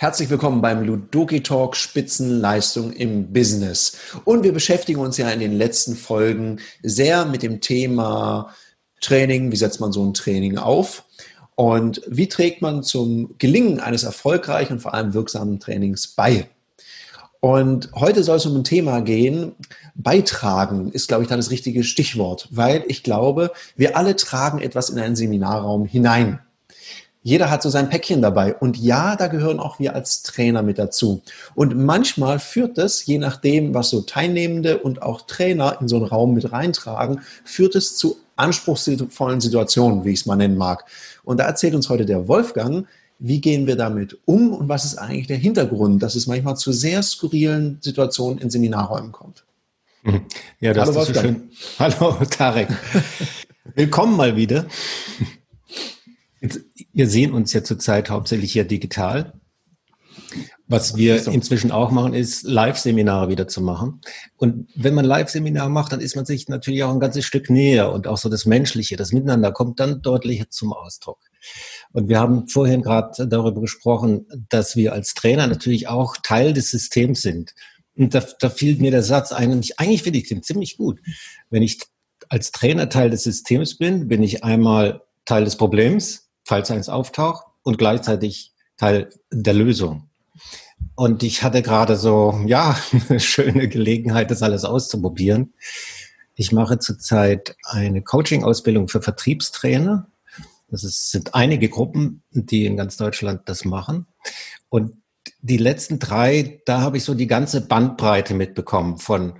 Herzlich willkommen beim Ludoki Talk Spitzenleistung im Business. Und wir beschäftigen uns ja in den letzten Folgen sehr mit dem Thema Training. Wie setzt man so ein Training auf? Und wie trägt man zum Gelingen eines erfolgreichen und vor allem wirksamen Trainings bei? Und heute soll es um ein Thema gehen. Beitragen ist, glaube ich, da das richtige Stichwort, weil ich glaube, wir alle tragen etwas in einen Seminarraum hinein. Jeder hat so sein Päckchen dabei. Und ja, da gehören auch wir als Trainer mit dazu. Und manchmal führt es, je nachdem, was so Teilnehmende und auch Trainer in so einen Raum mit reintragen, führt es zu anspruchsvollen Situationen, wie ich es mal nennen mag. Und da erzählt uns heute der Wolfgang, wie gehen wir damit um und was ist eigentlich der Hintergrund, dass es manchmal zu sehr skurrilen Situationen in Seminarräumen kommt. Ja, das Hallo, ist so schön. Hallo, Tarek. Willkommen mal wieder. Wir sehen uns ja zurzeit hauptsächlich ja digital. Was wir inzwischen auch machen, ist Live-Seminare wieder zu machen. Und wenn man Live-Seminare macht, dann ist man sich natürlich auch ein ganzes Stück näher und auch so das Menschliche, das Miteinander kommt dann deutlicher zum Ausdruck. Und wir haben vorhin gerade darüber gesprochen, dass wir als Trainer natürlich auch Teil des Systems sind. Und da, da fiel mir der Satz ein, und ich, eigentlich finde ich den ziemlich gut. Wenn ich als Trainer Teil des Systems bin, bin ich einmal Teil des Problems, falls eins auftaucht, und gleichzeitig Teil der Lösung. Und ich hatte gerade so, ja, eine schöne Gelegenheit, das alles auszuprobieren. Ich mache zurzeit eine Coaching-Ausbildung für Vertriebstrainer. Das ist, sind einige Gruppen, die in ganz Deutschland das machen. Und die letzten drei, da habe ich so die ganze Bandbreite mitbekommen von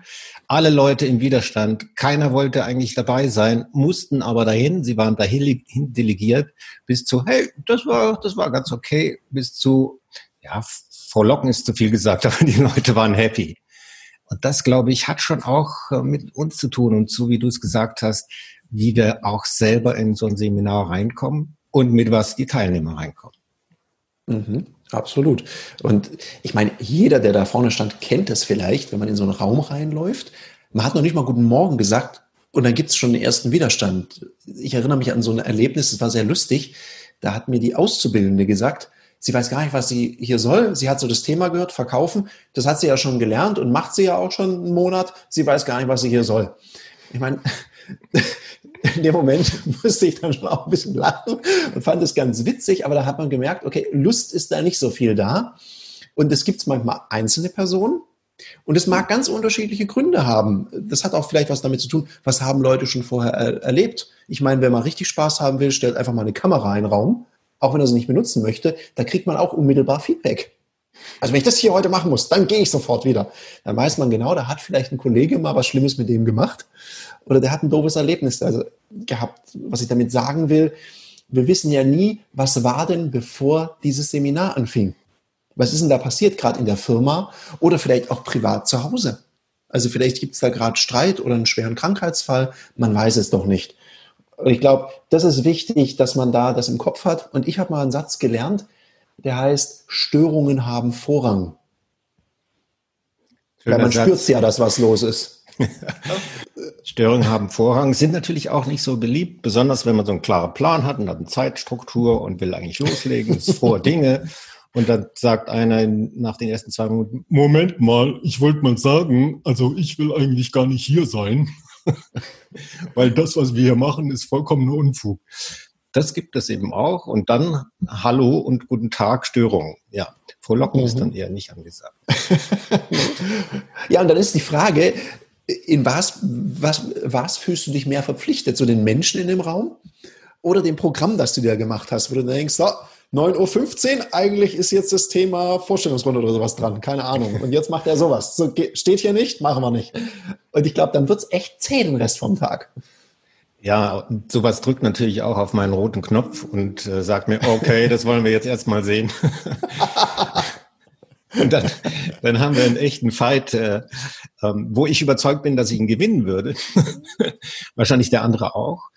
alle Leute im Widerstand. Keiner wollte eigentlich dabei sein, mussten aber dahin. Sie waren dahin delegiert bis zu, hey, das war, das war ganz okay, bis zu, ja, frohlocken ist zu viel gesagt, aber die Leute waren happy. Und das, glaube ich, hat schon auch äh, mit uns zu tun und so wie du es gesagt hast, wie wir auch selber in so ein Seminar reinkommen und mit was die Teilnehmer reinkommen. Mhm. Absolut. Und ich meine, jeder, der da vorne stand, kennt das vielleicht, wenn man in so einen Raum reinläuft. Man hat noch nicht mal Guten Morgen gesagt und dann gibt es schon den ersten Widerstand. Ich erinnere mich an so ein Erlebnis, es war sehr lustig. Da hat mir die Auszubildende gesagt, sie weiß gar nicht, was sie hier soll. Sie hat so das Thema gehört, verkaufen. Das hat sie ja schon gelernt und macht sie ja auch schon einen Monat. Sie weiß gar nicht, was sie hier soll. Ich meine, in dem Moment musste ich dann schon auch ein bisschen lachen und fand es ganz witzig, aber da hat man gemerkt, okay, Lust ist da nicht so viel da. Und es gibt manchmal einzelne Personen, und es mag ganz unterschiedliche Gründe haben. Das hat auch vielleicht was damit zu tun, was haben Leute schon vorher er erlebt. Ich meine, wenn man richtig Spaß haben will, stellt einfach mal eine Kamera in den Raum, auch wenn er sie nicht benutzen möchte, da kriegt man auch unmittelbar Feedback. Also wenn ich das hier heute machen muss, dann gehe ich sofort wieder. Dann weiß man genau, da hat vielleicht ein Kollege mal was Schlimmes mit dem gemacht oder der hat ein doofes Erlebnis also, gehabt. Was ich damit sagen will, wir wissen ja nie, was war denn, bevor dieses Seminar anfing. Was ist denn da passiert, gerade in der Firma oder vielleicht auch privat zu Hause? Also vielleicht gibt es da gerade Streit oder einen schweren Krankheitsfall, man weiß es doch nicht. Und ich glaube, das ist wichtig, dass man da das im Kopf hat. Und ich habe mal einen Satz gelernt, der heißt, Störungen haben Vorrang. Schöner Weil man spürt ja, dass was los ist. Störungen haben Vorrang, sind natürlich auch nicht so beliebt, besonders wenn man so einen klaren Plan hat und hat eine Zeitstruktur und will eigentlich loslegen, ist vor Dinge. Und dann sagt einer nach den ersten zwei Minuten, Moment mal, ich wollte mal sagen, also ich will eigentlich gar nicht hier sein, weil das, was wir hier machen, ist vollkommener Unfug. Das gibt es eben auch. Und dann Hallo und Guten Tag Störung. Ja, Frohlocken mhm. ist dann eher nicht angesagt. ja, und dann ist die Frage, in was, was, was fühlst du dich mehr verpflichtet? Zu den Menschen in dem Raum oder dem Programm, das du dir gemacht hast, wo du denkst, so, 9.15 Uhr, eigentlich ist jetzt das Thema Vorstellungsrunde oder sowas dran, keine Ahnung. Und jetzt macht er sowas. So, steht hier nicht, machen wir nicht. Und ich glaube, dann wird es echt zäh den Rest vom Tag. Ja, sowas drückt natürlich auch auf meinen roten Knopf und äh, sagt mir, okay, das wollen wir jetzt erstmal sehen. und dann, dann haben wir einen echten Fight, äh, ähm, wo ich überzeugt bin, dass ich ihn gewinnen würde. Wahrscheinlich der andere auch.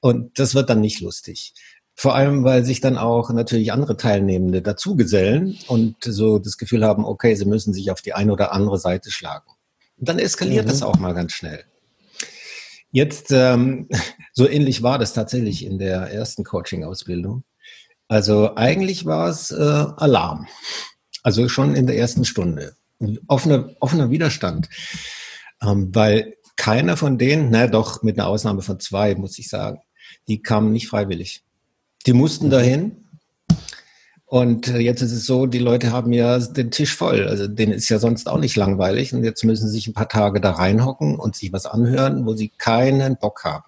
Und das wird dann nicht lustig. Vor allem, weil sich dann auch natürlich andere Teilnehmende dazugesellen und so das Gefühl haben, okay, sie müssen sich auf die eine oder andere Seite schlagen. Und dann eskaliert mhm. das auch mal ganz schnell. Jetzt ähm, So ähnlich war das tatsächlich in der ersten Coaching-Ausbildung. Also eigentlich war es äh, Alarm. Also schon in der ersten Stunde. Offener, offener Widerstand. Ähm, weil keiner von denen, na doch, mit einer Ausnahme von zwei, muss ich sagen, die kamen nicht freiwillig. Die mussten dahin. Und äh, jetzt ist es so, die Leute haben ja den Tisch voll. Also denen ist ja sonst auch nicht langweilig. Und jetzt müssen sie sich ein paar Tage da reinhocken und sich was anhören, wo sie keinen Bock haben.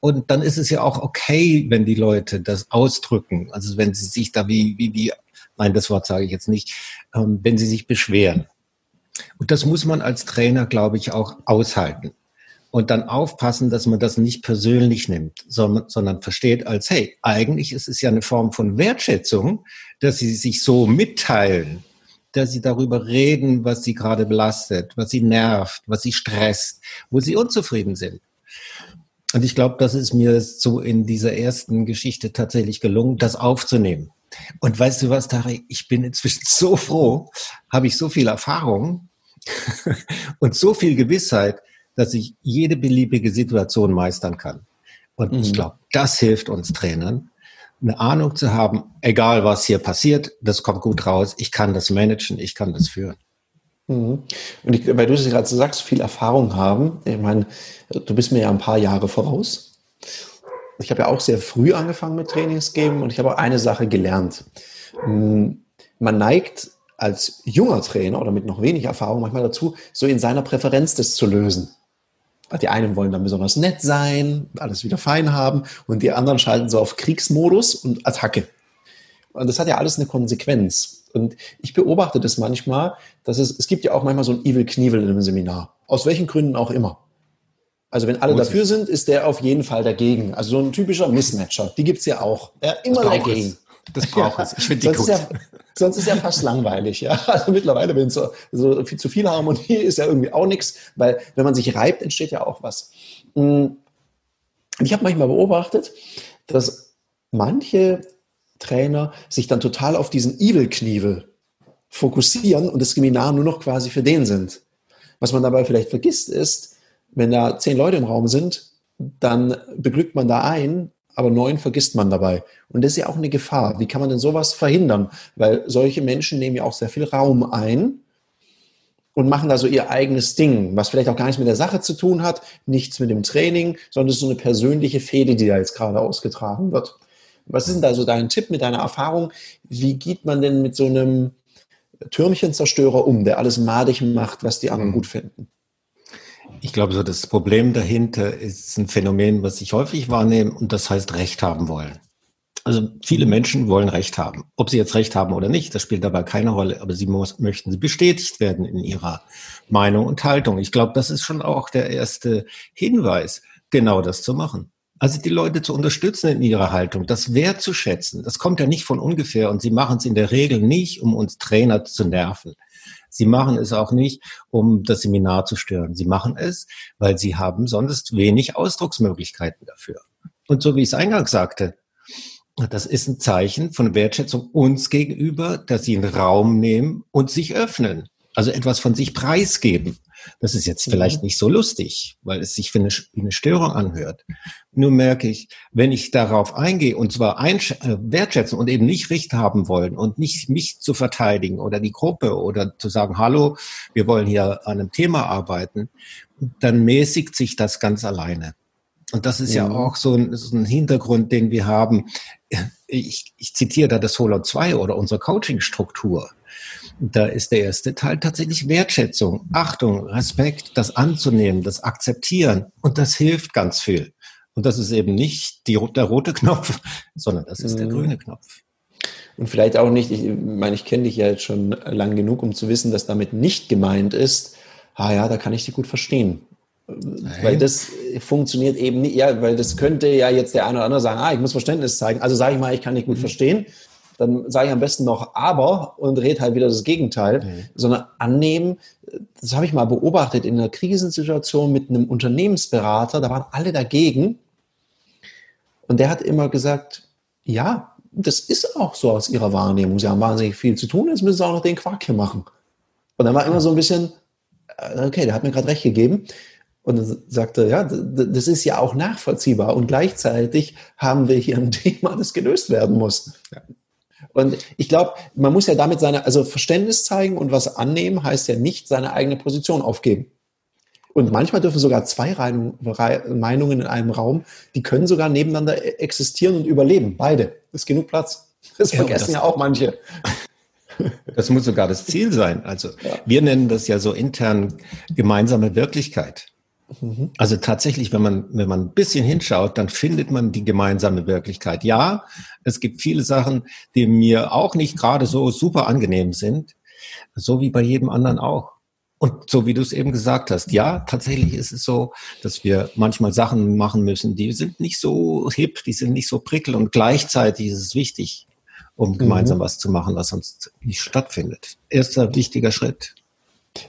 Und dann ist es ja auch okay, wenn die Leute das ausdrücken. Also wenn sie sich da wie, wie die, nein, das Wort sage ich jetzt nicht, ähm, wenn sie sich beschweren. Und das muss man als Trainer, glaube ich, auch aushalten. Und dann aufpassen, dass man das nicht persönlich nimmt, sondern, sondern versteht als, hey, eigentlich ist es ja eine Form von Wertschätzung, dass sie sich so mitteilen, dass sie darüber reden, was sie gerade belastet, was sie nervt, was sie stresst, wo sie unzufrieden sind. Und ich glaube, das ist mir so in dieser ersten Geschichte tatsächlich gelungen, das aufzunehmen. Und weißt du was, Tari, ich bin inzwischen so froh, habe ich so viel Erfahrung und so viel Gewissheit, dass ich jede beliebige Situation meistern kann. Und mhm. ich glaube, das hilft uns Trainern, eine Ahnung zu haben, egal was hier passiert, das kommt gut raus, ich kann das managen, ich kann das führen. Mhm. Und ich, weil du es gerade so sagst, viel Erfahrung haben. Ich meine, du bist mir ja ein paar Jahre voraus. Ich habe ja auch sehr früh angefangen mit Trainings geben und ich habe auch eine Sache gelernt. Hm, man neigt als junger Trainer oder mit noch wenig Erfahrung manchmal dazu, so in seiner Präferenz das zu lösen. Die einen wollen dann besonders nett sein, alles wieder fein haben und die anderen schalten so auf Kriegsmodus und Attacke. Und das hat ja alles eine Konsequenz. Und ich beobachte das manchmal, dass es, es gibt ja auch manchmal so ein Evil Knievel in einem Seminar. Aus welchen Gründen auch immer. Also wenn alle Muss dafür sind, ist der auf jeden Fall dagegen. Also so ein typischer Mismatcher, die gibt es ja auch. Ja, immer dagegen. Es. Das braucht es. Ich finde die sonst gut. Ist ja, sonst ist ja fast langweilig. Ja? Also mittlerweile, wenn es so, so viel, zu viel Harmonie ist, ja irgendwie auch nichts, weil wenn man sich reibt, entsteht ja auch was. Hm. Ich habe manchmal beobachtet, dass manche Trainer sich dann total auf diesen Evil-Knievel fokussieren und das Seminar nur noch quasi für den sind. Was man dabei vielleicht vergisst ist, wenn da zehn Leute im Raum sind, dann beglückt man da ein, aber neun vergisst man dabei. Und das ist ja auch eine Gefahr. Wie kann man denn sowas verhindern? Weil solche Menschen nehmen ja auch sehr viel Raum ein und machen da so ihr eigenes Ding, was vielleicht auch gar nichts mit der Sache zu tun hat, nichts mit dem Training, sondern es ist so eine persönliche Fehde, die da jetzt gerade ausgetragen wird. Was ist denn da so dein Tipp mit deiner Erfahrung? Wie geht man denn mit so einem Türmchenzerstörer um, der alles madig macht, was die anderen mhm. gut finden? Ich glaube, so das Problem dahinter ist ein Phänomen, was ich häufig wahrnehme, und das heißt Recht haben wollen. Also viele Menschen wollen Recht haben. Ob sie jetzt Recht haben oder nicht, das spielt dabei keine Rolle, aber sie muss, möchten sie bestätigt werden in ihrer Meinung und Haltung. Ich glaube, das ist schon auch der erste Hinweis, genau das zu machen. Also die Leute zu unterstützen in ihrer Haltung, das wertzuschätzen, das kommt ja nicht von ungefähr und sie machen es in der Regel nicht, um uns Trainer zu nerven. Sie machen es auch nicht, um das Seminar zu stören. Sie machen es, weil sie haben sonst wenig Ausdrucksmöglichkeiten dafür. Und so wie ich es eingangs sagte, das ist ein Zeichen von Wertschätzung uns gegenüber, dass sie einen Raum nehmen und sich öffnen. Also etwas von sich preisgeben. Das ist jetzt vielleicht mhm. nicht so lustig, weil es sich wie eine, wie eine Störung anhört. Nur merke ich, wenn ich darauf eingehe und zwar äh, wertschätzen und eben nicht Recht haben wollen und nicht mich zu verteidigen oder die Gruppe oder zu sagen, hallo, wir wollen hier an einem Thema arbeiten, dann mäßigt sich das ganz alleine. Und das ist ja, ja auch so ein, so ein, Hintergrund, den wir haben. Ich, ich zitiere da das Holon 2 oder unsere Coaching-Struktur. Da ist der erste Teil tatsächlich Wertschätzung, Achtung, Respekt, das anzunehmen, das akzeptieren. Und das hilft ganz viel. Und das ist eben nicht die, der rote Knopf, sondern das ist mhm. der grüne Knopf. Und vielleicht auch nicht, ich meine, ich kenne dich ja jetzt schon lang genug, um zu wissen, dass damit nicht gemeint ist, ah ja, da kann ich dich gut verstehen. Nein. Weil das funktioniert eben nicht, ja, weil das könnte ja jetzt der eine oder andere sagen, ah, ich muss Verständnis zeigen. Also sage ich mal, ich kann dich gut mhm. verstehen dann sage ich am besten noch aber und rede halt wieder das Gegenteil, mhm. sondern annehmen. Das habe ich mal beobachtet in einer Krisensituation mit einem Unternehmensberater, da waren alle dagegen. Und der hat immer gesagt, ja, das ist auch so aus ihrer Wahrnehmung. Sie haben wahnsinnig viel zu tun, jetzt müssen sie auch noch den Quark hier machen. Und dann war immer so ein bisschen, äh, okay, der hat mir gerade recht gegeben. Und dann sagte, ja, das ist ja auch nachvollziehbar. Und gleichzeitig haben wir hier ein Thema, das gelöst werden muss. Ja. Und ich glaube, man muss ja damit seine, also Verständnis zeigen und was annehmen, heißt ja nicht seine eigene Position aufgeben. Und manchmal dürfen sogar zwei Meinungen in einem Raum, die können sogar nebeneinander e-, existieren und überleben. Beide. ist genug Platz. Das ja, vergessen das, ja auch manche. Das muss sogar das Ziel sein. Also ja. wir nennen das ja so intern gemeinsame Wirklichkeit. Mhm. Also tatsächlich, wenn man, wenn man ein bisschen hinschaut, dann findet man die gemeinsame Wirklichkeit. Ja, es gibt viele Sachen, die mir auch nicht gerade so super angenehm sind, so wie bei jedem anderen auch. Und so wie du es eben gesagt hast, ja, tatsächlich ist es so, dass wir manchmal Sachen machen müssen, die sind nicht so hip, die sind nicht so prickel und gleichzeitig ist es wichtig, um gemeinsam mhm. was zu machen, was sonst nicht stattfindet. Erster wichtiger Schritt.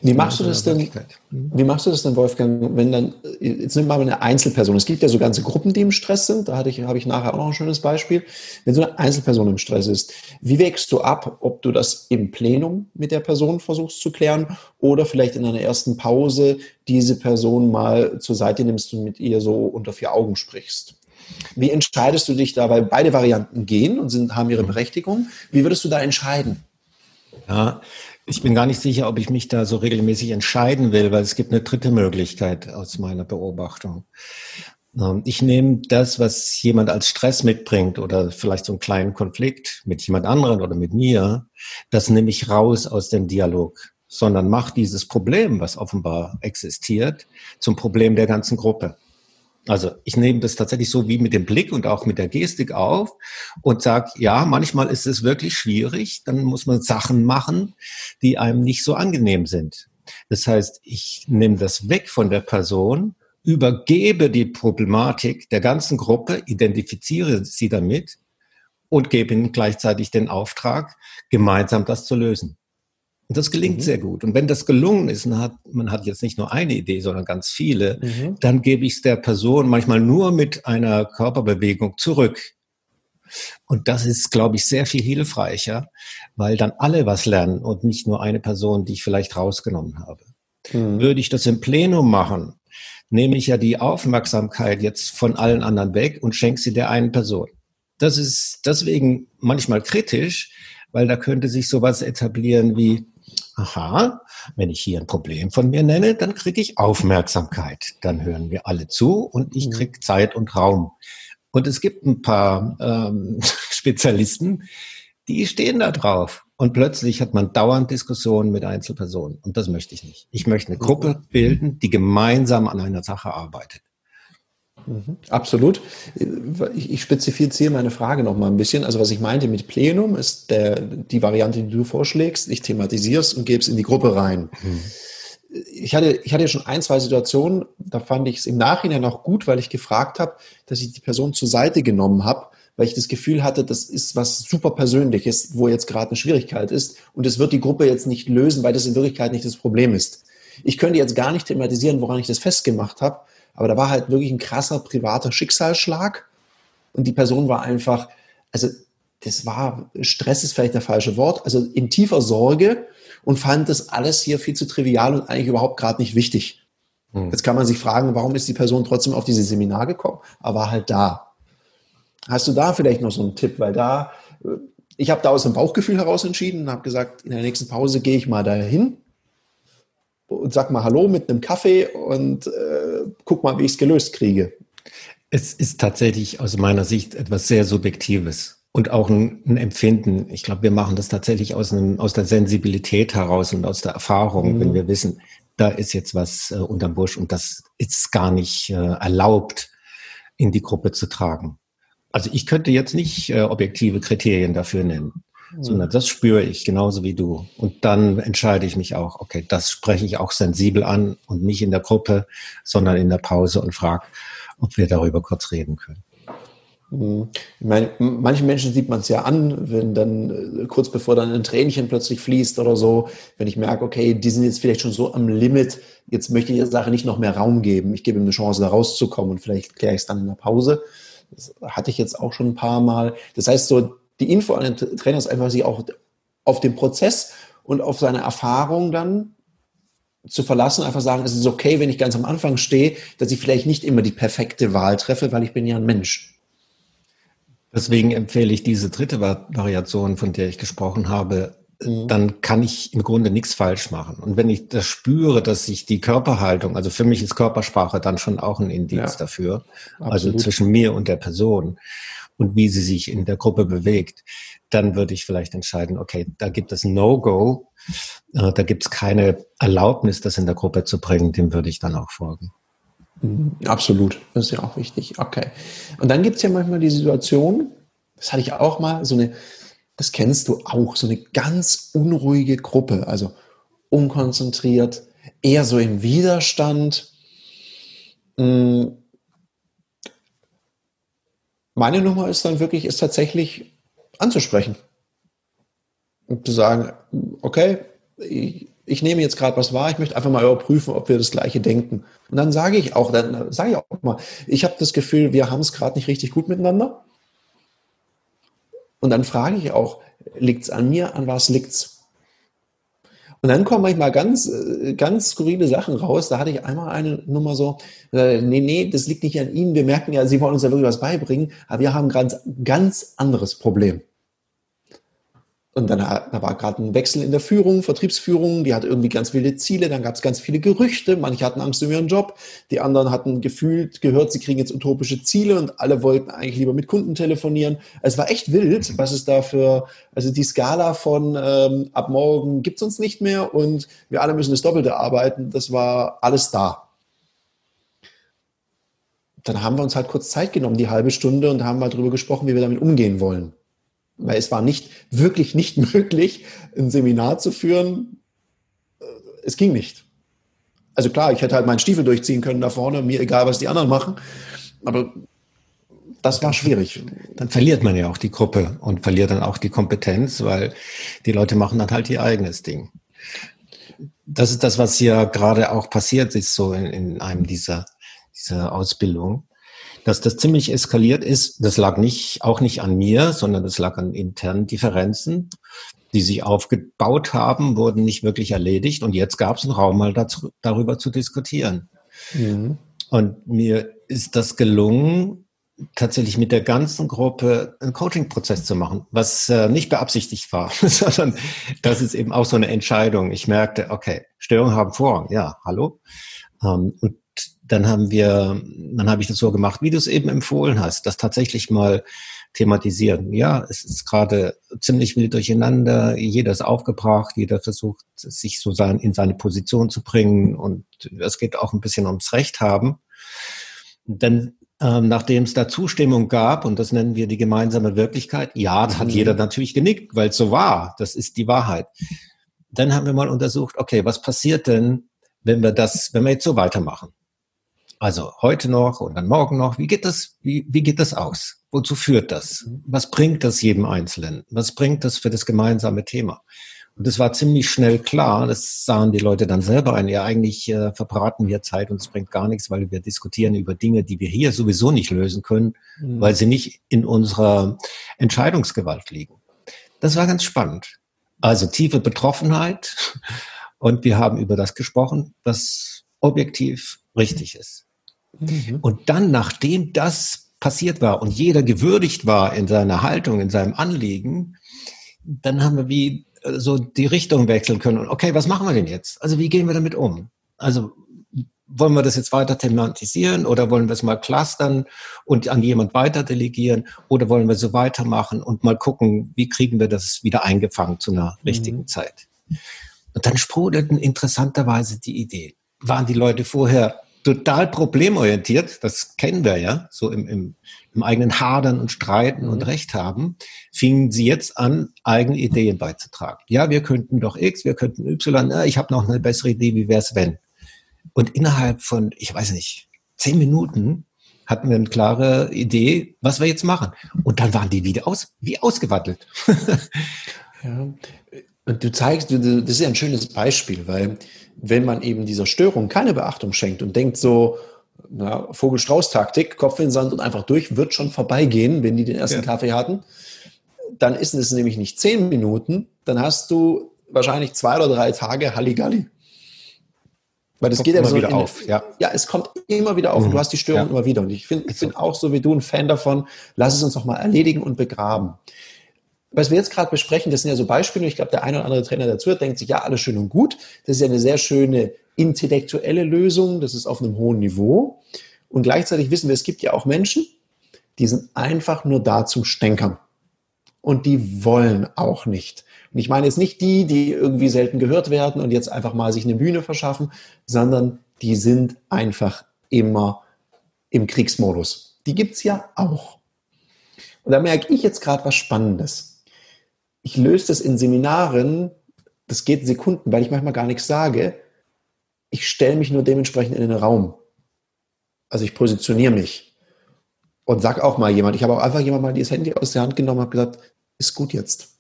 Wie machst du das denn? Wie machst du das denn, Wolfgang, wenn dann, jetzt nimm mal eine Einzelperson. Es gibt ja so ganze Gruppen, die im Stress sind. Da hatte ich, habe ich nachher auch noch ein schönes Beispiel. Wenn so eine Einzelperson im Stress ist, wie wägst du ab, ob du das im Plenum mit der Person versuchst zu klären oder vielleicht in einer ersten Pause diese Person mal zur Seite nimmst und mit ihr so unter vier Augen sprichst? Wie entscheidest du dich da? Weil beide Varianten gehen und sind, haben ihre Berechtigung. Wie würdest du da entscheiden? Ja, ich bin gar nicht sicher, ob ich mich da so regelmäßig entscheiden will, weil es gibt eine dritte Möglichkeit aus meiner Beobachtung. Ähm, ich nehme das, was jemand als Stress mitbringt oder vielleicht so einen kleinen Konflikt mit jemand anderen oder mit mir, das nehme ich raus aus dem Dialog, sondern mache dieses Problem, was offenbar existiert, zum Problem der ganzen Gruppe. Also ich nehme das tatsächlich so wie mit dem Blick und auch mit der Gestik auf und sage, ja, manchmal ist es wirklich schwierig, dann muss man Sachen machen, die einem nicht so angenehm sind. Das heißt, ich nehme das weg von der Person, übergebe die Problematik der ganzen Gruppe, identifiziere sie damit und gebe ihnen gleichzeitig den Auftrag, gemeinsam das zu lösen. Und das gelingt mhm. sehr gut. Und wenn das gelungen ist, man hat, man hat jetzt nicht nur eine Idee, sondern ganz viele, mhm. dann gebe ich es der Person manchmal nur mit einer Körperbewegung zurück. Und das ist, glaube ich, sehr viel hilfreicher, weil dann alle was lernen und nicht nur eine Person, die ich vielleicht rausgenommen habe. Mhm. Würde ich das im Plenum machen, nehme ich ja die Aufmerksamkeit jetzt von allen anderen weg und schenke sie der einen Person. Das ist deswegen manchmal kritisch, weil da könnte sich sowas etablieren wie, aha, wenn ich hier ein Problem von mir nenne, dann kriege ich Aufmerksamkeit. Dann hören wir alle zu und ich mhm. kriege Zeit und Raum. Und es gibt ein paar ähm, Spezialisten, die stehen da drauf. Und plötzlich hat man dauernd Diskussionen mit Einzelpersonen. Und das möchte ich nicht. Ich möchte eine Gruppe bilden, die gemeinsam an einer Sache arbeitet. Mhm. Absolut. Ich spezifiziere meine Frage noch mal ein bisschen. Also was ich meinte mit Plenum ist der, die Variante, die du vorschlägst. Ich thematisiere es und gebe es in die Gruppe rein. Mhm. Ich hatte, ich hatte schon ein, zwei Situationen, da fand ich es im Nachhinein auch gut, weil ich gefragt habe, dass ich die Person zur Seite genommen habe, weil ich das Gefühl hatte, das ist was super Persönliches, wo jetzt gerade eine Schwierigkeit ist. Und es wird die Gruppe jetzt nicht lösen, weil das in Wirklichkeit nicht das Problem ist. Ich könnte jetzt gar nicht thematisieren, woran ich das festgemacht habe, aber da war halt wirklich ein krasser privater Schicksalsschlag. Und die Person war einfach, also das war, Stress ist vielleicht der falsche Wort, also in tiefer Sorge und fand das alles hier viel zu trivial und eigentlich überhaupt gerade nicht wichtig. Hm. Jetzt kann man sich fragen, warum ist die Person trotzdem auf dieses Seminar gekommen, aber war halt da. Hast du da vielleicht noch so einen Tipp? Weil da, äh, ich habe da aus dem Bauchgefühl heraus entschieden und habe gesagt, in der nächsten Pause gehe ich mal dahin und sag mal Hallo mit einem Kaffee und äh, guck mal, wie ich es gelöst kriege. Es ist tatsächlich aus meiner Sicht etwas sehr Subjektives und auch ein, ein Empfinden. Ich glaube, wir machen das tatsächlich aus, einem, aus der Sensibilität heraus und aus der Erfahrung, mhm. wenn wir wissen, da ist jetzt was äh, unterm Busch und das ist gar nicht äh, erlaubt, in die Gruppe zu tragen. Also ich könnte jetzt nicht äh, objektive Kriterien dafür nennen sondern das spüre ich genauso wie du. Und dann entscheide ich mich auch, okay, das spreche ich auch sensibel an und nicht in der Gruppe, sondern in der Pause und frage, ob wir darüber kurz reden können. Mhm. Ich meine, manchen Menschen sieht man es ja an, wenn dann äh, kurz bevor dann ein Tränchen plötzlich fließt oder so, wenn ich merke, okay, die sind jetzt vielleicht schon so am Limit, jetzt möchte ich der Sache nicht noch mehr Raum geben. Ich gebe ihm eine Chance, da rauszukommen und vielleicht kläre ich es dann in der Pause. Das hatte ich jetzt auch schon ein paar Mal. Das heißt, so die Info an den Trainer ist einfach, sich auch auf den Prozess und auf seine Erfahrung dann zu verlassen, einfach sagen, es ist okay, wenn ich ganz am Anfang stehe, dass ich vielleicht nicht immer die perfekte Wahl treffe, weil ich bin ja ein Mensch. Deswegen empfehle ich diese dritte Variation, von der ich gesprochen habe. Mhm. Dann kann ich im Grunde nichts falsch machen. Und wenn ich das spüre, dass sich die Körperhaltung, also für mich ist Körpersprache dann schon auch ein Indiz ja, dafür, absolut. also zwischen mir und der Person und wie sie sich in der Gruppe bewegt, dann würde ich vielleicht entscheiden, okay, da gibt es No-Go, äh, da gibt es keine Erlaubnis, das in der Gruppe zu bringen, dem würde ich dann auch folgen. Mhm, absolut, das ist ja auch wichtig. Okay. Und dann gibt es ja manchmal die Situation, das hatte ich auch mal, so eine, das kennst du auch, so eine ganz unruhige Gruppe, also unkonzentriert, eher so im Widerstand. Mm. Meine Nummer ist dann wirklich, ist tatsächlich anzusprechen. Und zu sagen, okay, ich, ich nehme jetzt gerade was wahr, ich möchte einfach mal überprüfen, ob wir das gleiche denken. Und dann sage ich auch, dann sage ich auch mal, ich habe das Gefühl, wir haben es gerade nicht richtig gut miteinander. Und dann frage ich auch, liegt es an mir, an was liegt's? Und dann kommen manchmal ganz, äh, ganz skurrile Sachen raus. Da hatte ich einmal eine Nummer so, äh, nee, nee, das liegt nicht an Ihnen. Wir merken ja, Sie wollen uns ja wirklich was beibringen, aber wir haben ein ganz, ganz anderes Problem. Und dann da war gerade ein Wechsel in der Führung, Vertriebsführung, die hat irgendwie ganz viele Ziele, dann gab es ganz viele Gerüchte, manche hatten Angst um ihren Job, die anderen hatten gefühlt gehört, sie kriegen jetzt utopische Ziele und alle wollten eigentlich lieber mit Kunden telefonieren. Es war echt wild, was es da für, also die Skala von ähm, ab morgen gibt's uns nicht mehr und wir alle müssen das Doppelte arbeiten, das war alles da. Dann haben wir uns halt kurz Zeit genommen, die halbe Stunde, und haben mal drüber gesprochen, wie wir damit umgehen wollen weil es war nicht, wirklich nicht möglich, ein Seminar zu führen. Es ging nicht. Also klar, ich hätte halt meinen Stiefel durchziehen können da vorne, mir egal, was die anderen machen. Aber das war schwierig. Dann verliert man ja auch die Gruppe und verliert dann auch die Kompetenz, weil die Leute machen dann halt ihr eigenes Ding. Das ist das, was hier gerade auch passiert ist, so in, in einem dieser, dieser Ausbildung dass das ziemlich eskaliert ist. Das lag nicht, auch nicht an mir, sondern das lag an internen Differenzen, die sich aufgebaut haben, wurden nicht wirklich erledigt. Und jetzt gab es einen Raum, mal dazu, darüber zu diskutieren. Mhm. Und mir ist das gelungen, tatsächlich mit der ganzen Gruppe einen Coaching-Prozess zu machen, was äh, nicht beabsichtigt war, sondern das ist eben auch so eine Entscheidung. Ich merkte, okay, Störungen haben Vorrang, ja, hallo. Ähm, und dann haben wir, dann habe ich das so gemacht, wie du es eben empfohlen hast, das tatsächlich mal thematisieren. Ja, es ist gerade ziemlich wild durcheinander, jeder ist aufgebracht, jeder versucht, sich so sein, in seine Position zu bringen und es geht auch ein bisschen ums Recht haben. Dann ähm, nachdem es da Zustimmung gab, und das nennen wir die gemeinsame Wirklichkeit, ja, da hat mhm. jeder natürlich genickt, weil es so war. Das ist die Wahrheit. Dann haben wir mal untersucht, okay, was passiert denn, wenn wir das, wenn wir jetzt so weitermachen? Also heute noch und dann morgen noch. Wie geht das, wie, wie geht das aus? Wozu führt das? Was bringt das jedem Einzelnen? Was bringt das für das gemeinsame Thema? Und das war ziemlich schnell klar. Das sahen die Leute dann selber ein. Ja, eigentlich äh, verbraten wir Zeit und es bringt gar nichts, weil wir diskutieren über Dinge, die wir hier sowieso nicht lösen können, mhm. weil sie nicht in unserer Entscheidungsgewalt liegen. Das war ganz spannend. Also tiefe Betroffenheit. Und wir haben über das gesprochen, was objektiv richtig ist. Mhm. Und dann, nachdem das passiert war und jeder gewürdigt war in seiner Haltung, in seinem Anliegen, dann haben wir wie äh, so die Richtung wechseln können. Und okay, was machen wir denn jetzt? Also wie gehen wir damit um? Also wollen wir das jetzt weiter thematisieren oder wollen wir es mal clustern und an jemand weiter delegieren oder wollen wir so weitermachen und mal gucken, wie kriegen wir das wieder eingefangen zu einer richtigen mhm. Zeit? Und dann sprudelten interessanterweise die Ideen. Waren die Leute vorher total problemorientiert, das kennen wir ja, so im, im, im eigenen Hadern und Streiten mhm. und Recht haben, fingen sie jetzt an, eigene Ideen beizutragen. Ja, wir könnten doch X, wir könnten Y, ja, ich habe noch eine bessere Idee, wie wäre es wenn? Und innerhalb von, ich weiß nicht, zehn Minuten hatten wir eine klare Idee, was wir jetzt machen. Und dann waren die wieder aus, wie ausgewattelt. ja, und du zeigst, das ist ja ein schönes Beispiel, weil wenn man eben dieser Störung keine Beachtung schenkt und denkt so, na, Vogel-Strauß-Taktik, Kopf in den Sand und einfach durch, wird schon vorbeigehen, wenn die den ersten ja. Kaffee hatten, dann ist es nämlich nicht zehn Minuten, dann hast du wahrscheinlich zwei oder drei Tage Halligalli. Weil das kommt geht ja immer so wieder in, auf. Ja. ja, es kommt immer wieder auf mhm. und du hast die Störung ja. immer wieder. Und ich, find, ich bin auch so wie du ein Fan davon, lass es uns doch mal erledigen und begraben. Was wir jetzt gerade besprechen, das sind ja so Beispiele. Ich glaube, der eine oder andere Trainer dazu denkt sich, ja, alles schön und gut. Das ist ja eine sehr schöne intellektuelle Lösung. Das ist auf einem hohen Niveau. Und gleichzeitig wissen wir, es gibt ja auch Menschen, die sind einfach nur da zum Stänkern. Und die wollen auch nicht. Und ich meine jetzt nicht die, die irgendwie selten gehört werden und jetzt einfach mal sich eine Bühne verschaffen, sondern die sind einfach immer im Kriegsmodus. Die gibt's ja auch. Und da merke ich jetzt gerade was Spannendes. Ich löse das in Seminaren, das geht Sekunden, weil ich manchmal gar nichts sage. Ich stelle mich nur dementsprechend in den Raum. Also ich positioniere mich und sag auch mal jemand. Ich habe auch einfach jemand mal das Handy aus der Hand genommen und habe gesagt, ist gut jetzt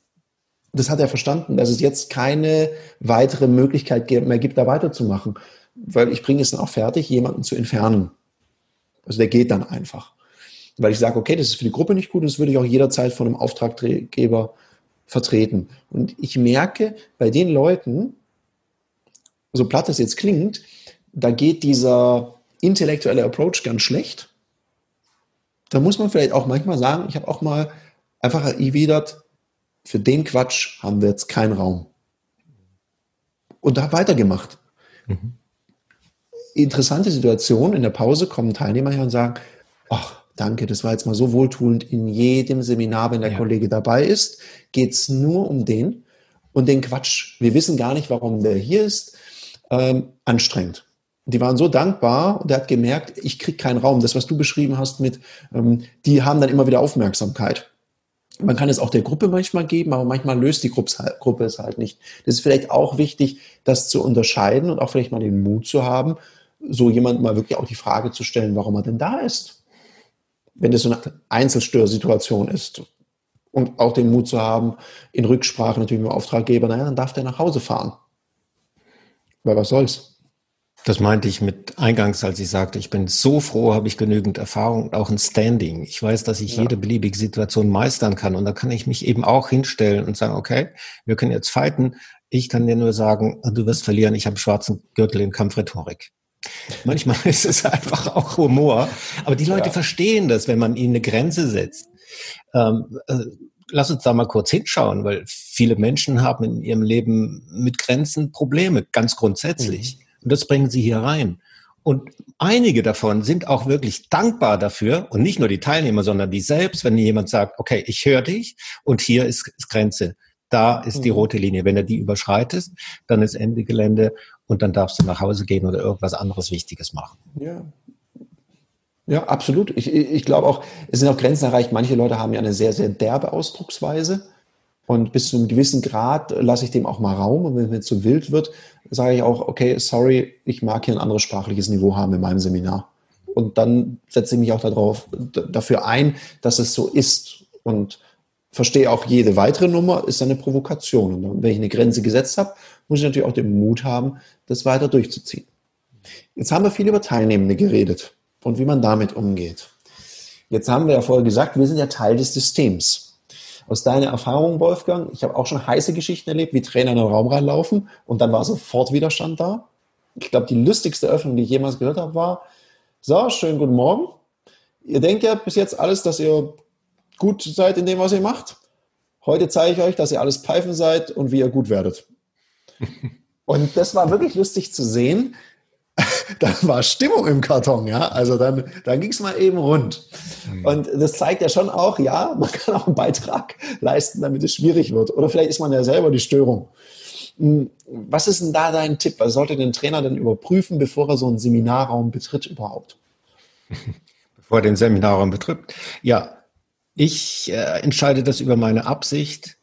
das hat er verstanden, dass es jetzt keine weitere Möglichkeit mehr gibt, da weiterzumachen. Weil ich bringe es dann auch fertig, jemanden zu entfernen. Also der geht dann einfach. Weil ich sage, okay, das ist für die Gruppe nicht gut, das würde ich auch jederzeit von einem Auftraggeber vertreten. Und ich merke bei den Leuten, so platt das jetzt klingt, da geht dieser intellektuelle Approach ganz schlecht. Da muss man vielleicht auch manchmal sagen, ich habe auch mal einfach erwidert, für den Quatsch haben wir jetzt keinen Raum. Und habe weitergemacht. Mhm. Interessante Situation, in der Pause kommen Teilnehmer her und sagen, ach, danke, das war jetzt mal so wohltuend. In jedem Seminar, wenn der ja. Kollege dabei ist, geht es nur um den und den Quatsch. Wir wissen gar nicht, warum der hier ist. Ähm, anstrengend. Die waren so dankbar und er hat gemerkt, ich kriege keinen Raum. Das, was du beschrieben hast mit, ähm, die haben dann immer wieder Aufmerksamkeit. Man kann es auch der Gruppe manchmal geben, aber manchmal löst die Gruppe es halt nicht. Das ist vielleicht auch wichtig, das zu unterscheiden und auch vielleicht mal den Mut zu haben, so jemand mal wirklich auch die Frage zu stellen, warum er denn da ist. Wenn das so eine Einzelstörsituation ist. Und auch den Mut zu haben, in Rücksprache natürlich mit dem Auftraggeber, naja, dann darf der nach Hause fahren. Weil was soll's? Das meinte ich mit eingangs, als ich sagte, ich bin so froh, habe ich genügend Erfahrung und auch ein Standing. Ich weiß, dass ich ja. jede beliebige Situation meistern kann und da kann ich mich eben auch hinstellen und sagen, okay, wir können jetzt fighten. Ich kann dir nur sagen, du wirst verlieren. Ich habe einen schwarzen Gürtel in Kampfrhetorik. Manchmal ist es einfach auch Humor, aber die Leute ja. verstehen das, wenn man ihnen eine Grenze setzt. Ähm, äh, lass uns da mal kurz hinschauen, weil viele Menschen haben in ihrem Leben mit Grenzen Probleme, ganz grundsätzlich. Mhm. Und das bringen sie hier rein. Und einige davon sind auch wirklich dankbar dafür und nicht nur die Teilnehmer, sondern die selbst, wenn jemand sagt, okay, ich höre dich und hier ist, ist Grenze. Da ist die mhm. rote Linie. Wenn du die überschreitest, dann ist Ende Gelände und dann darfst du nach Hause gehen oder irgendwas anderes Wichtiges machen. Ja. Ja, absolut. Ich, ich glaube auch, es sind auch Grenzen erreicht. Manche Leute haben ja eine sehr, sehr derbe Ausdrucksweise. Und bis zu einem gewissen Grad lasse ich dem auch mal Raum. Und wenn es zu wild wird, sage ich auch, okay, sorry, ich mag hier ein anderes sprachliches Niveau haben in meinem Seminar. Und dann setze ich mich auch darauf, dafür ein, dass es so ist. Und verstehe auch jede weitere Nummer ist eine Provokation. Und wenn ich eine Grenze gesetzt habe, muss ich natürlich auch den Mut haben, das weiter durchzuziehen. Jetzt haben wir viel über Teilnehmende geredet und wie man damit umgeht. Jetzt haben wir ja vorher gesagt, wir sind ja Teil des Systems. Aus deiner Erfahrung, Wolfgang, ich habe auch schon heiße Geschichten erlebt, wie Trainer in den Raum reinlaufen und dann war sofort Widerstand da. Ich glaube, die lustigste Öffnung, die ich jemals gehört habe, war, so, schönen guten Morgen. Ihr denkt ja bis jetzt alles, dass ihr gut seid in dem, was ihr macht. Heute zeige ich euch, dass ihr alles Pfeifen seid und wie ihr gut werdet. Und das war wirklich lustig zu sehen, da war Stimmung im Karton, ja. Also dann, dann ging es mal eben rund. Mhm. Und das zeigt ja schon auch, ja, man kann auch einen Beitrag leisten, damit es schwierig wird. Oder vielleicht ist man ja selber die Störung. Hm, was ist denn da dein Tipp? Was sollte den Trainer denn überprüfen, bevor er so einen Seminarraum betritt überhaupt? Bevor er den Seminarraum betritt? Ja, ich äh, entscheide das über meine Absicht.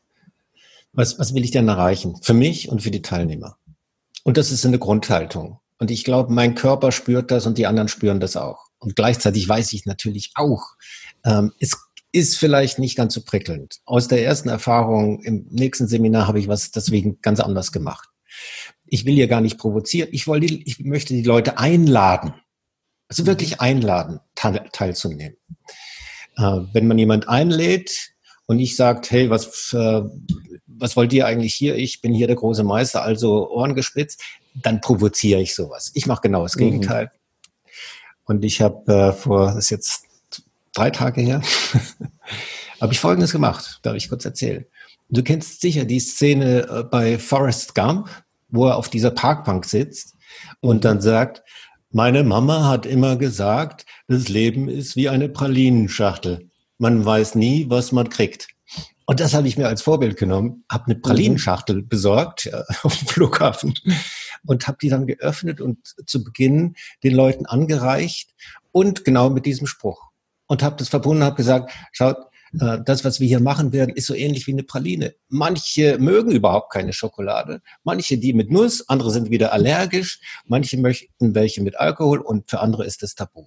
Was, was will ich denn erreichen? Für mich und für die Teilnehmer. Und das ist eine Grundhaltung. Und ich glaube, mein Körper spürt das und die anderen spüren das auch. Und gleichzeitig weiß ich natürlich auch, ähm, es ist vielleicht nicht ganz so prickelnd. Aus der ersten Erfahrung im nächsten Seminar habe ich was deswegen ganz anders gemacht. Ich will hier gar nicht provozieren. Ich wollte, ich möchte die Leute einladen. Also wirklich einladen, teil, teilzunehmen. Äh, wenn man jemand einlädt und ich sagt, hey, was, äh, was wollt ihr eigentlich hier? Ich bin hier der große Meister, also Ohren gespitzt dann provoziere ich sowas. Ich mache genau das mhm. Gegenteil. Mhm. Und ich habe äh, vor, das ist jetzt drei Tage her, habe ich Folgendes gemacht, darf ich kurz erzählen. Du kennst sicher die Szene äh, bei Forrest Gump, wo er auf dieser Parkbank sitzt und dann sagt, meine Mama hat immer gesagt, das Leben ist wie eine Pralinenschachtel. Man weiß nie, was man kriegt. Und das habe ich mir als Vorbild genommen, habe eine Pralinenschachtel besorgt ja, auf dem Flughafen und habe die dann geöffnet und zu Beginn den Leuten angereicht und genau mit diesem Spruch. Und habe das verbunden, habe gesagt, schaut, äh, das, was wir hier machen werden, ist so ähnlich wie eine Praline. Manche mögen überhaupt keine Schokolade, manche die mit Nuss, andere sind wieder allergisch, manche möchten welche mit Alkohol und für andere ist es tabu.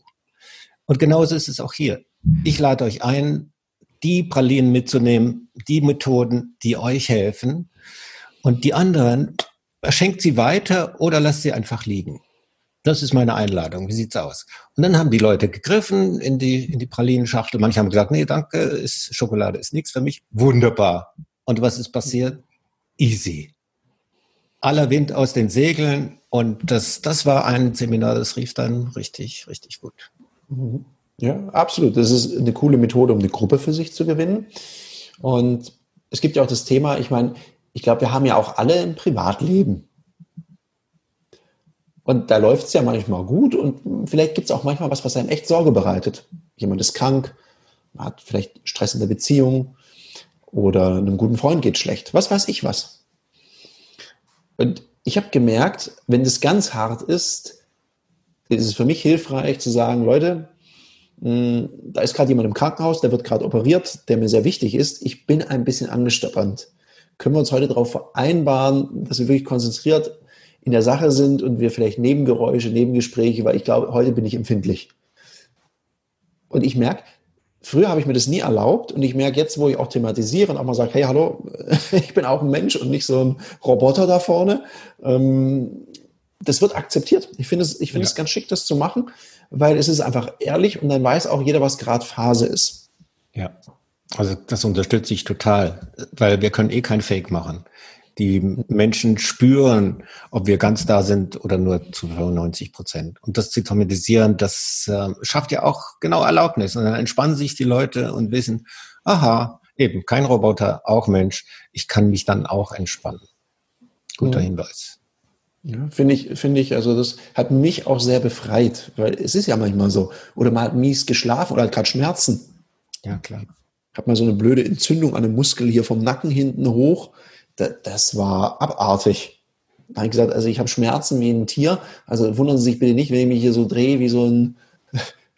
Und genauso ist es auch hier. Ich lade euch ein, die Pralinen mitzunehmen, die Methoden, die euch helfen. Und die anderen, schenkt sie weiter oder lasst sie einfach liegen. Das ist meine Einladung. Wie sieht's aus? Und dann haben die Leute gegriffen in die, in die Pralinenschachtel. Manche haben gesagt, nee, danke, ist, Schokolade ist nichts für mich. Wunderbar. Und was ist passiert? Easy. Aller Wind aus den Segeln. Und das, das war ein Seminar, das rief dann richtig, richtig gut. Mhm. Ja, absolut. Das ist eine coole Methode, um eine Gruppe für sich zu gewinnen. Und es gibt ja auch das Thema, ich meine, ich glaube, wir haben ja auch alle ein Privatleben. Und da läuft es ja manchmal gut und vielleicht gibt es auch manchmal was, was einem echt Sorge bereitet. Jemand ist krank, hat vielleicht Stress in der Beziehung oder einem guten Freund geht schlecht. Was weiß ich was. Und ich habe gemerkt, wenn das ganz hart ist, ist es für mich hilfreich zu sagen, Leute, da ist gerade jemand im Krankenhaus, der wird gerade operiert, der mir sehr wichtig ist. Ich bin ein bisschen angestappernd. Können wir uns heute darauf vereinbaren, dass wir wirklich konzentriert in der Sache sind und wir vielleicht Nebengeräusche, Nebengespräche, weil ich glaube, heute bin ich empfindlich. Und ich merke, früher habe ich mir das nie erlaubt und ich merke jetzt, wo ich auch thematisiere und auch mal sage, hey, hallo, ich bin auch ein Mensch und nicht so ein Roboter da vorne. Ähm, das wird akzeptiert. Ich finde es, ich finde ja. es ganz schick, das zu machen, weil es ist einfach ehrlich und dann weiß auch jeder, was gerade Phase ist. Ja. Also das unterstütze ich total, weil wir können eh kein Fake machen die Menschen spüren, ob wir ganz da sind oder nur zu 95 Prozent. Und das zu thematisieren, das äh, schafft ja auch genau Erlaubnis. Und dann entspannen sich die Leute und wissen, aha, eben, kein Roboter, auch Mensch, ich kann mich dann auch entspannen. Guter ja. Hinweis. Ja, finde ich, finde ich, also das hat mich auch sehr befreit, weil es ist ja manchmal so. Oder man hat mies geschlafen oder hat gerade Schmerzen. Ja, klar. Hat man so eine blöde Entzündung an einem Muskel hier vom Nacken hinten hoch das, das war abartig. Da habe ich gesagt, also ich habe Schmerzen wie ein Tier. Also wundern Sie sich bitte nicht, wenn ich mich hier so drehe wie so ein,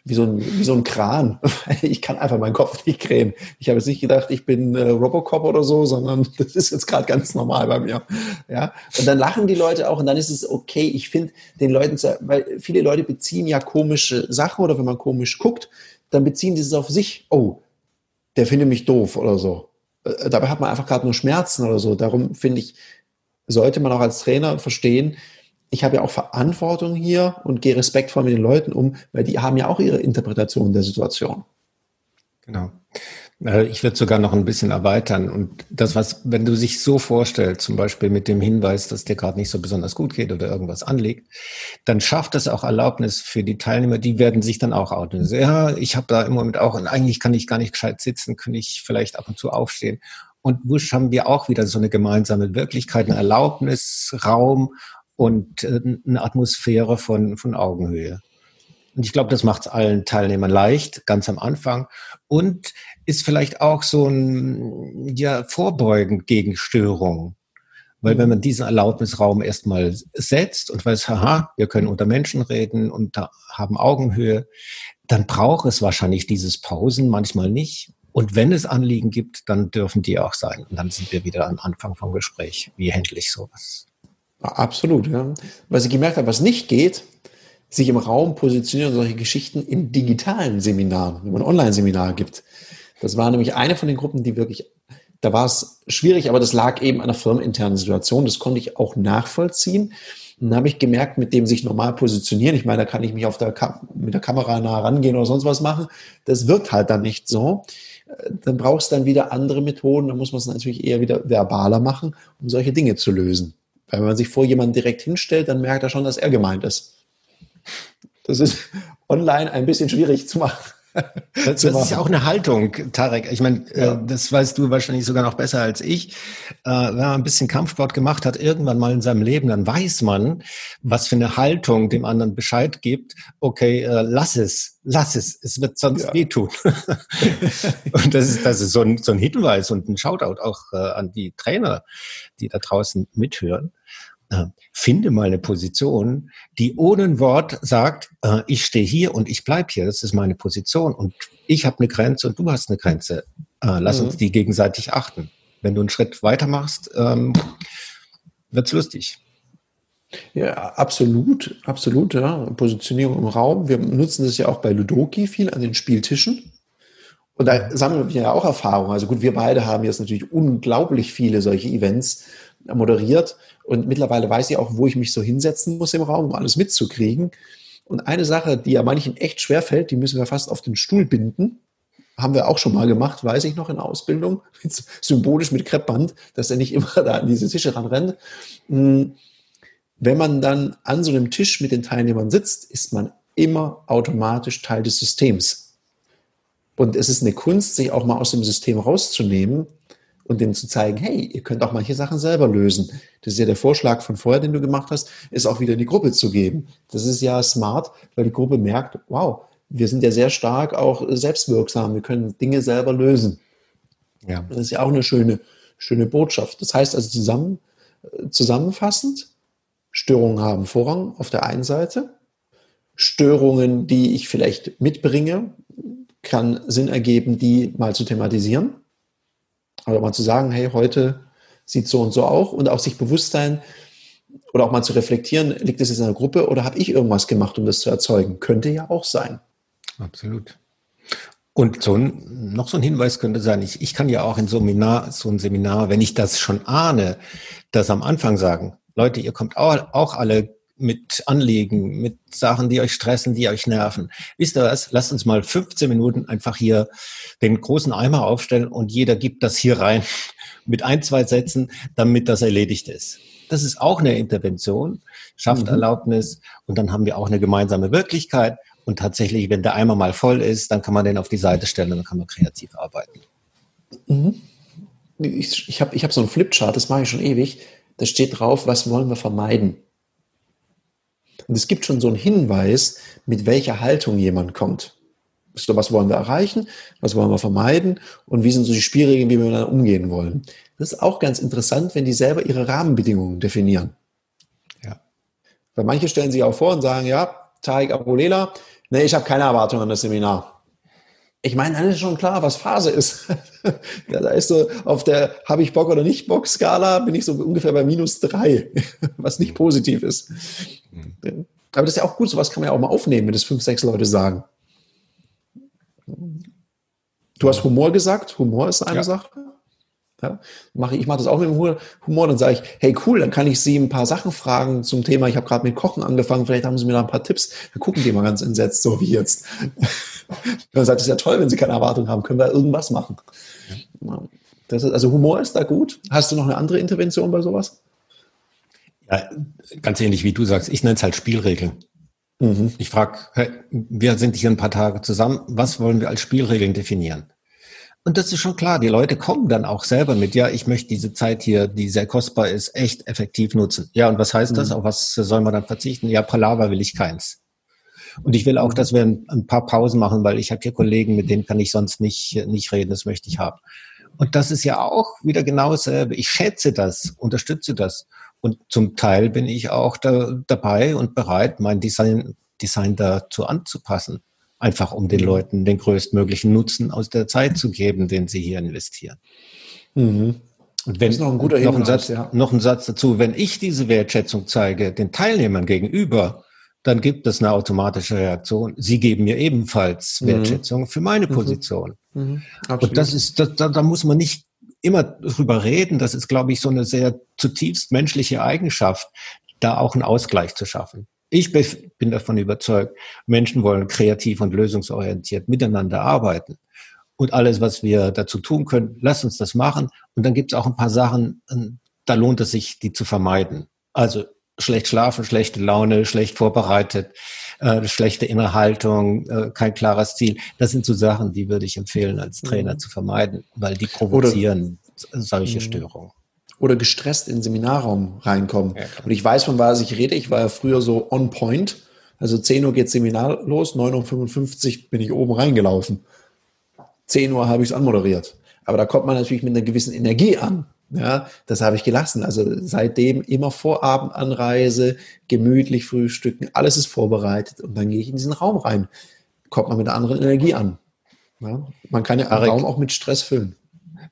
wie so ein, wie so ein Kran. Ich kann einfach meinen Kopf nicht drehen. Ich habe jetzt nicht gedacht, ich bin äh, Robocop oder so, sondern das ist jetzt gerade ganz normal bei mir. Ja. Und dann lachen die Leute auch und dann ist es okay. Ich finde den Leuten, weil viele Leute beziehen ja komische Sachen oder wenn man komisch guckt, dann beziehen die es auf sich. Oh, der findet mich doof oder so. Äh, dabei hat man einfach gerade nur Schmerzen oder so. Darum finde ich, sollte man auch als Trainer verstehen, ich habe ja auch Verantwortung hier und gehe respektvoll mit den Leuten um, weil die haben ja auch ihre Interpretation der Situation. Genau. Äh, ich würde sogar noch ein bisschen erweitern. Und das, was, wenn du sich so vorstellst, zum Beispiel mit dem Hinweis, dass dir gerade nicht so besonders gut geht oder irgendwas anliegt, dann schafft es auch Erlaubnis für die Teilnehmer, die werden sich dann auch outen. Also, ja, ich habe da im Moment auch, und eigentlich kann ich gar nicht gescheit sitzen, kann ich vielleicht ab und zu aufstehen. Und wusch haben wir auch wieder so eine gemeinsame Wirklichkeit, eine Erlaubnis, Raum und äh, eine Atmosphäre von, von Augenhöhe. Und ich glaube, das macht es allen Teilnehmern leicht, ganz am Anfang. Und ist vielleicht auch so ein ja, Vorbeugen gegen Störungen. Weil wenn man diesen Erlaubnisraum erstmal setzt und weiß, haha, wir können unter Menschen reden und haben Augenhöhe, dann braucht es wahrscheinlich dieses Pausen, manchmal nicht. Und wenn es Anliegen gibt, dann dürfen die auch sein. Und dann sind wir wieder am Anfang vom Gespräch. Wie handle ich sowas? Absolut, ja. Was ich gemerkt habe, was nicht geht, sich im Raum positionieren, solche Geschichten in digitalen Seminaren, wenn man Online-Seminare gibt. Das war nämlich eine von den Gruppen, die wirklich, da war es schwierig, aber das lag eben an der firmeninternen Situation. Das konnte ich auch nachvollziehen. Und dann habe ich gemerkt, mit dem sich normal positionieren, ich meine, da kann ich mich auf der mit der Kamera nah rangehen oder sonst was machen. Das wirkt halt dann nicht so. Dann brauchst du dann wieder andere Methoden. Da muss man es natürlich eher wieder verbaler machen, um solche Dinge zu lösen. Weil wenn man sich vor jemanden direkt hinstellt, dann merkt er schon, dass er gemeint ist. Das ist online ein bisschen schwierig zu machen. Das, ist ja auch eine Haltung, Tarek. Ich meine, äh, ja. das weißt du wahrscheinlich sogar noch besser als ich. Äh, wenn man ein bisschen Kampfsport gemacht hat, irgendwann mal in seinem Leben, dann weiß man, was für eine Haltung dem anderen Bescheid gibt. Okay, äh, lass es, lass es, es wird sonst ja. wehtun. und das ist, das ist so ein, so ein Hinweis und ein Shoutout auch an die Trainer, die da draußen mithören äh, finde mal eine Position, die ohne ein Wort sagt, äh, ich stehe hier und ich bleib hier, das ist meine Position und ich habe eine Grenze und du hast eine Grenze. Äh, lass mhm. uns die gegenseitig achten. Wenn du einen Schritt weiter machst, ähm, wird's lustig. Ja, absolut, absolut, ja. Positionierung im Raum. Wir nutzen das ja auch bei Ludoki viel an den Spieltischen. Und da sammeln wir ja auch Erfahrung. Also gut, wir beide haben jetzt natürlich unglaublich viele solche Events moderiert. Und mittlerweile weiß ich auch, wo ich mich so hinsetzen muss im Raum, um alles mitzukriegen. Und eine Sache, die ja manchen echt schwer fällt, die müssen wir fast auf den Stuhl binden. Haben wir auch schon mal gemacht, weiß ich noch in der Ausbildung, symbolisch mit Kreppband, dass er nicht immer da an diese Tische ranrennt. Hm, wenn man dann an so einem Tisch mit den Teilnehmern sitzt, ist man immer automatisch Teil des Systems. Und es ist eine Kunst, sich auch mal aus dem System rauszunehmen und denen zu zeigen, hey, ihr könnt auch manche Sachen selber lösen. Das ist ja der Vorschlag von vorher, den du gemacht hast, ist auch wieder in die Gruppe zu geben. Das ist ja smart, weil die Gruppe merkt, wow, wir sind ja sehr stark auch selbstwirksam, wir können Dinge selber lösen. Ja. Das ist ja auch eine schöne, schöne Botschaft. Das heißt also zusammen, zusammenfassend, Störungen haben Vorrang auf der einen Seite. Störungen, die ich vielleicht mitbringe, kann Sinn ergeben, die mal zu thematisieren. Aber mal zu sagen, hey, heute sieht so und so auch und auch sich bewusst sein oder auch mal zu reflektieren, liegt es jetzt in der Gruppe oder habe ich irgendwas gemacht, um das zu erzeugen? Könnte ja auch sein. Absolut. Und so ein, noch so ein Hinweis könnte sein, ich, ich kann ja auch in so, Seminar, so ein Seminar, wenn ich das schon ahne, das am Anfang sagen, Leute, ihr kommt auch, auch alle mit Anliegen, mit Sachen, die euch stressen, die euch nerven. Wisst ihr was? Lasst uns mal 15 Minuten einfach hier den großen Eimer aufstellen und jeder gibt das hier rein mit ein, zwei Sätzen, damit das erledigt ist. Das ist auch eine Intervention, schafft mhm. Erlaubnis und dann haben wir auch eine gemeinsame Wirklichkeit. Und tatsächlich, wenn der Eimer mal voll ist, dann kann man den auf die Seite stellen und dann kann man kreativ arbeiten. Mhm. Ich, ich habe ich hab so ein Flipchart, das mache ich schon ewig. Da steht drauf, was wollen wir vermeiden. Und es gibt schon so einen Hinweis, mit welcher Haltung jemand kommt. So, was wollen wir erreichen? Was wollen wir vermeiden? Und wie sind so die Spielregeln, wie wir miteinander umgehen wollen? Das ist auch ganz interessant, wenn die selber ihre Rahmenbedingungen definieren. Ja. Weil manche stellen sich auch vor und sagen, ja, Tarek Abulela, nee, ich habe keine Erwartungen an das Seminar. Ich meine, dann ist schon klar, was Phase ist. ja, da ist so auf der habe ich Bock oder nicht Bock Skala bin ich so ungefähr bei minus drei, was nicht positiv ist. Mhm. Aber das ist ja auch gut, sowas kann man ja auch mal aufnehmen, wenn das fünf, sechs Leute sagen. Du hast Humor gesagt, Humor ist eine ja. Sache. Ja, mache ich mache das auch mit dem Humor, dann sage ich, hey cool, dann kann ich Sie ein paar Sachen fragen zum Thema. Ich habe gerade mit Kochen angefangen, vielleicht haben Sie mir da ein paar Tipps. Wir gucken die mal ganz entsetzt, so wie jetzt. dann sagt es ist ja toll, wenn Sie keine Erwartung haben, können wir irgendwas machen. Das ist, also Humor ist da gut. Hast du noch eine andere Intervention bei sowas? Ja, ganz ähnlich wie du sagst, ich nenne es halt Spielregeln. Mhm. Ich frage, hey, wir sind hier ein paar Tage zusammen, was wollen wir als Spielregeln definieren? Und das ist schon klar, die Leute kommen dann auch selber mit, ja, ich möchte diese Zeit hier, die sehr kostbar ist, echt effektiv nutzen. Ja, und was heißt mhm. das? Auf was soll man dann verzichten? Ja, Palaver will ich keins. Und ich will auch, dass wir ein, paar Pausen machen, weil ich habe hier Kollegen, mit denen kann ich sonst nicht, nicht reden, das möchte ich haben. Und das ist ja auch wieder genau dasselbe. Ich schätze das, unterstütze das. Und zum Teil bin ich auch da, dabei und bereit, mein Design, Design dazu anzupassen. Einfach um den mhm. Leuten den größtmöglichen Nutzen aus der Zeit zu geben, den sie hier investieren. Mhm. Und wenn, noch ein guter noch ein, Satz, ja. noch ein Satz dazu, wenn ich diese Wertschätzung zeige, den Teilnehmern gegenüber, dann gibt es eine automatische Reaktion. Sie geben mir ebenfalls mhm. Wertschätzung mhm. für meine mhm. Position. Mhm. Und das ist, das, da, da muss man nicht immer drüber reden. Das ist, glaube ich, so eine sehr zutiefst menschliche Eigenschaft, da auch einen Ausgleich zu schaffen. Ich bin davon überzeugt, Menschen wollen kreativ und lösungsorientiert miteinander arbeiten. Und alles, was wir dazu tun können, lass uns das machen. Und dann gibt es auch ein paar Sachen, ähm, da lohnt es sich, die zu vermeiden. Also schlecht schlafen, schlechte Laune, schlecht vorbereitet, äh, schlechte Innerhaltung, äh, kein klares Ziel. Das sind so Sachen, die würde ich empfehlen, als Trainer mhm. zu vermeiden, weil die provozieren Oder, solche mhm. Störungen. Oder gestresst in den Seminarraum reinkommen. Ja, Und ich weiß, von was ich rede. Ich war ja früher so on point. Also 10 Uhr geht Seminar los, 9.55 Uhr bin ich oben reingelaufen. 10 Uhr habe ich es anmoderiert. Aber da kommt man natürlich mit einer gewissen Energie an. Ja, das habe ich gelassen. Also seitdem immer Vorabendανreise, gemütlich frühstücken, alles ist vorbereitet und dann gehe ich in diesen Raum rein. Kommt man mit einer anderen Energie an. Ja, man kann ja einen Raum auch mit Stress füllen.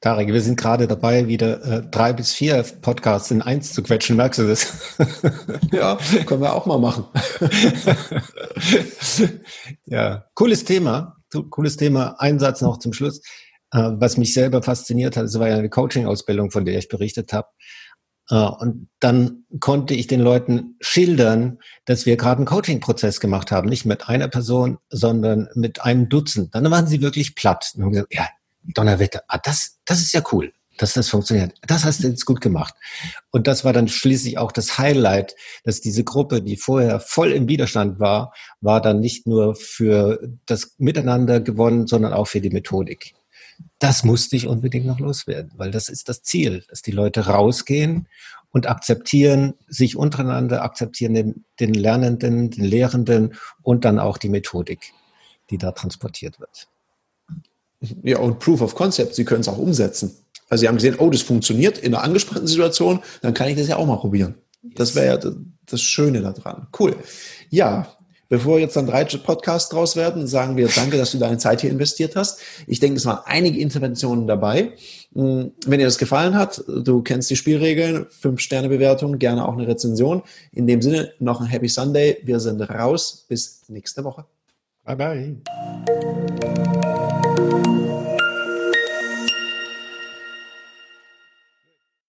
Tarek, wir sind gerade dabei, wieder äh, drei bis vier Podcasts in eins zu quetschen. Merkst du das? ja, können wir auch mal machen. ja, cooles Thema. Cooles Thema. Ein Satz noch zum Schluss. Äh, was mich selber fasziniert hat, das war ja eine Coaching-Ausbildung, von der ich berichtet habe. Äh, und dann konnte ich den Leuten schildern, dass wir gerade einen Coaching-Prozess gemacht haben, nicht mit einer Person, sondern mit einem Dutzend. Dann waren sie wirklich platt und haben gesagt, ja, Donnerwetter, ah, das, das ist ja cool, dass das funktioniert. Das hast du jetzt gut gemacht. Und das war dann schließlich auch das Highlight, dass diese Gruppe, die vorher voll im Widerstand war, war dann nicht nur für das Miteinander gewonnen, sondern auch für die Methodik das musste ich unbedingt noch loswerden, weil das ist das Ziel, dass die Leute rausgehen und akzeptieren, sich untereinander akzeptieren, den, den Lernenden, den Lehrenden und dann auch die Methodik, die da transportiert wird. Ja, und Proof of Concept, Sie können es auch umsetzen. Also Sie haben gesehen, oh, das funktioniert in einer angespannten Situation, dann kann ich das ja auch mal probieren. Das wäre ja das Schöne daran. Cool. Ja, Bevor jetzt dann drei Podcasts draus werden, sagen wir danke, dass du deine Zeit hier investiert hast. Ich denke, es waren einige Interventionen dabei. Hm, wenn dir das gefallen hat, du kennst die Spielregeln, fünf Sterne Bewertung, gerne auch eine Rezension. In dem Sinne noch ein Happy Sunday. Wir sind raus. Bis nächste Woche. Bye bye.